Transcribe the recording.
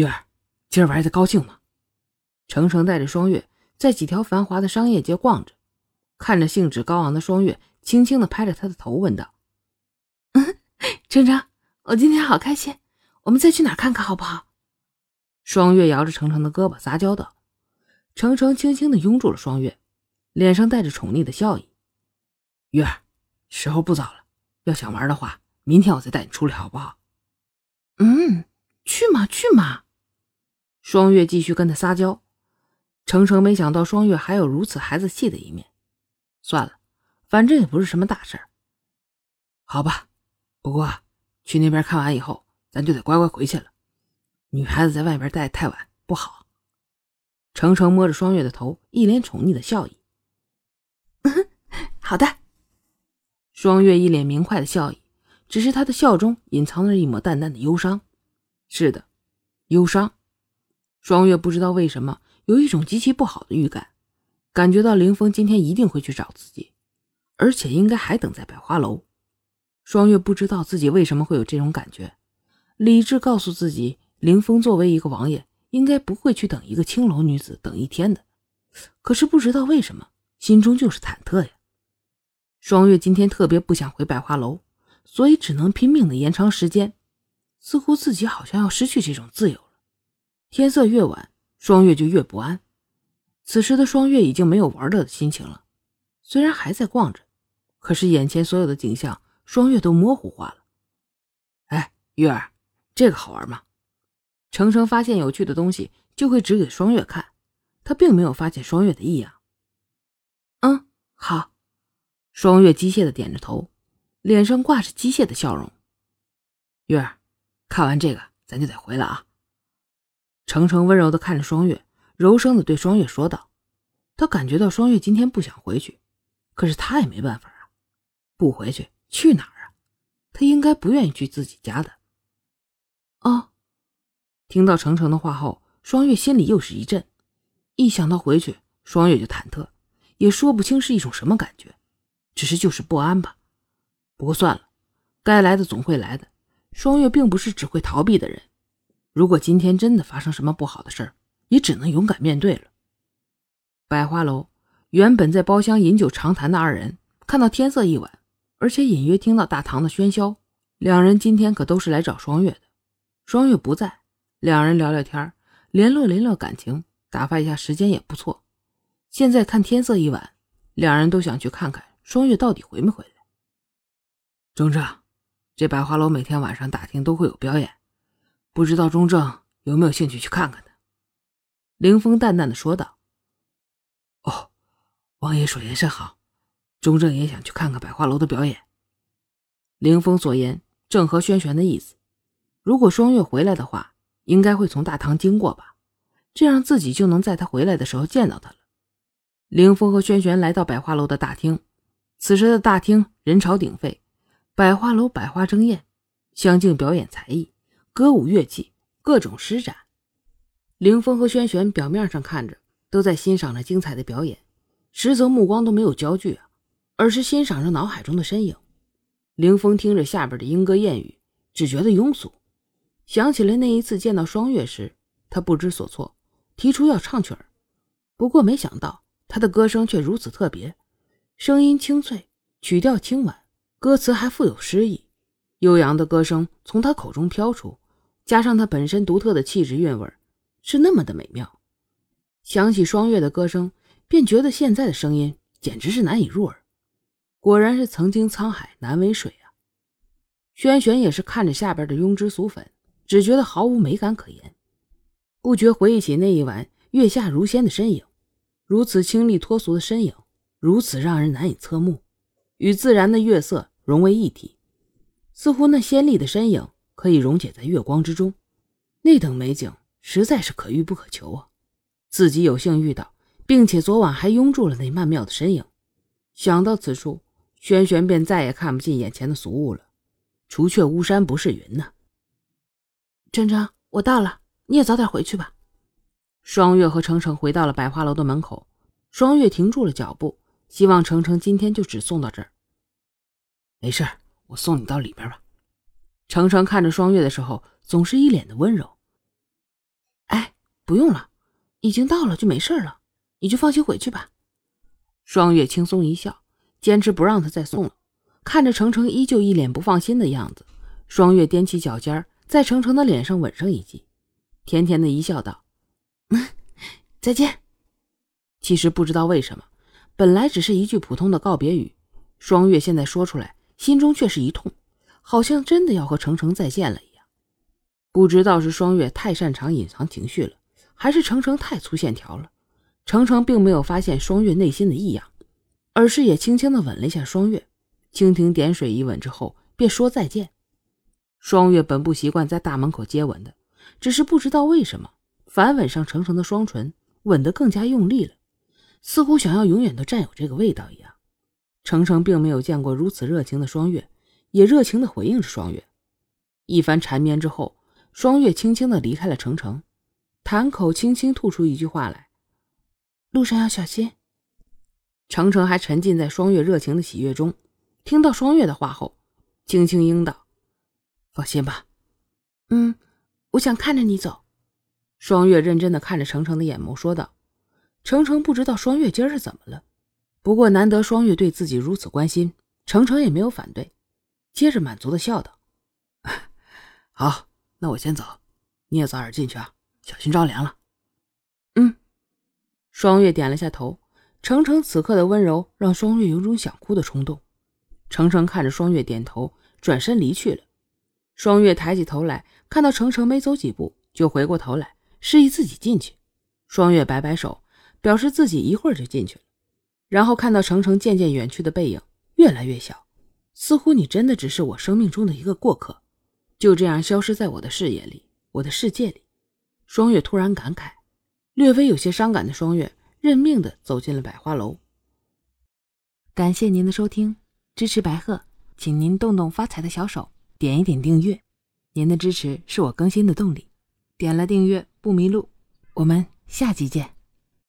月儿，今儿玩的高兴吗？程程带着双月在几条繁华的商业街逛着，看着兴致高昂的双月，轻轻的拍着他的头，问道：“嗯，程程，我今天好开心，我们再去哪看看好不好？”双月摇着程程的胳膊撒娇道。程程轻轻的拥住了双月，脸上带着宠溺的笑意：“月儿，时候不早了，要想玩的话，明天我再带你出来，好不好？”“嗯，去嘛去嘛。”双月继续跟他撒娇。程程没想到双月还有如此孩子气的一面，算了，反正也不是什么大事儿。好吧，不过去那边看完以后，咱就得乖乖回去了。女孩子在外边待太晚不好。程程摸着双月的头，一脸宠溺的笑意。好的。双月一脸明快的笑意，只是她的笑中隐藏着一抹淡淡的忧伤。是的，忧伤。双月不知道为什么。有一种极其不好的预感，感觉到林峰今天一定会去找自己，而且应该还等在百花楼。双月不知道自己为什么会有这种感觉，理智告诉自己，林峰作为一个王爷，应该不会去等一个青楼女子等一天的。可是不知道为什么，心中就是忐忑呀。双月今天特别不想回百花楼，所以只能拼命的延长时间，似乎自己好像要失去这种自由。天色越晚。双月就越不安。此时的双月已经没有玩乐的心情了，虽然还在逛着，可是眼前所有的景象，双月都模糊化了。哎，月儿，这个好玩吗？程程发现有趣的东西就会指给双月看，他并没有发现双月的异样。嗯，好。双月机械的点着头，脸上挂着机械的笑容。月儿，看完这个，咱就得回来啊。程程温柔地看着双月，柔声地对双月说道：“他感觉到双月今天不想回去，可是他也没办法啊，不回去去哪儿啊？他应该不愿意去自己家的。”啊，听到程程的话后，双月心里又是一震，一想到回去，双月就忐忑，也说不清是一种什么感觉，只是就是不安吧。不过算了，该来的总会来的。双月并不是只会逃避的人。如果今天真的发生什么不好的事儿，也只能勇敢面对了。百花楼原本在包厢饮酒长谈的二人，看到天色已晚，而且隐约听到大堂的喧嚣，两人今天可都是来找双月的。双月不在，两人聊聊天，联络联络感情，打发一下时间也不错。现在看天色已晚，两人都想去看看双月到底回没回来。中正，这百花楼每天晚上大厅都会有表演。不知道钟正有没有兴趣去看看呢？凌峰淡淡的说道。“哦，王爷所言甚好，钟正也想去看看百花楼的表演。”凌峰所言正合轩辕的意思。如果双月回来的话，应该会从大堂经过吧？这样自己就能在他回来的时候见到他了。凌峰和轩辕来到百花楼的大厅，此时的大厅人潮鼎沸，百花楼百花争艳，相竞表演才艺。歌舞乐器，各种施展。凌风和轩轩表面上看着都在欣赏着精彩的表演，实则目光都没有焦距啊，而是欣赏着脑海中的身影。凌风听着下边的莺歌燕语，只觉得庸俗，想起了那一次见到双月时，他不知所措，提出要唱曲儿。不过没想到他的歌声却如此特别，声音清脆，曲调轻婉，歌词还富有诗意，悠扬的歌声从他口中飘出。加上他本身独特的气质韵味，是那么的美妙。想起双月的歌声，便觉得现在的声音简直是难以入耳。果然是曾经沧海难为水啊！轩辕也是看着下边的庸脂俗粉，只觉得毫无美感可言，不觉回忆起那一晚月下如仙的身影，如此清丽脱俗的身影，如此让人难以侧目，与自然的月色融为一体，似乎那仙丽的身影。可以溶解在月光之中，那等美景实在是可遇不可求啊！自己有幸遇到，并且昨晚还拥住了那曼妙的身影。想到此处，轩轩便再也看不进眼前的俗物了。除却巫山不是云呐。真真，我到了，你也早点回去吧。双月和程程回到了百花楼的门口，双月停住了脚步，希望程程今天就只送到这儿。没事，我送你到里边吧。程程看着双月的时候，总是一脸的温柔。哎不用了，已经到了就没事了，你就放心回去吧。双月轻松一笑，坚持不让他再送了。看着程程依旧一脸不放心的样子，双月踮起脚尖，在程程的脸上吻上一记，甜甜的一笑，道：“嗯再见。”其实不知道为什么，本来只是一句普通的告别语，双月现在说出来，心中却是一痛，好像真的要和程程再见了一样。不知道是双月太擅长隐藏情绪了，还是程程太粗线条了。程程并没有发现双月内心的异样，而是也轻轻的吻了一下双月，蜻蜓点水一吻之后，便说再见。双月本不习惯在大门口接吻的，只是不知道为什么反吻上程程的双唇，吻得更加用力了。似乎想要永远都占有这个味道一样，程程并没有见过如此热情的双月，也热情的回应着双月。一番缠绵之后，双月轻轻的离开了程程，潭口轻轻吐出一句话来：“路上要小心。”程程还沉浸在双月热情的喜悦中，听到双月的话后，轻轻应道：“放心吧。”“嗯，我想看着你走。”双月认真的看着程程的眼眸说道。程程不知道双月今儿是怎么了，不过难得双月对自己如此关心，程程也没有反对，接着满足的笑道：“ 好，那我先走，你也早点进去啊，小心着凉了。”嗯，双月点了下头。程程此刻的温柔让双月有种想哭的冲动。程程看着双月点头，转身离去了。双月抬起头来，看到程程没走几步就回过头来，示意自己进去。双月摆摆手。表示自己一会儿就进去了，然后看到程程渐渐远去的背影越来越小，似乎你真的只是我生命中的一个过客，就这样消失在我的视野里，我的世界里。双月突然感慨，略微有些伤感的双月认命的走进了百花楼。感谢您的收听，支持白鹤，请您动动发财的小手，点一点订阅，您的支持是我更新的动力。点了订阅不迷路，我们下集见。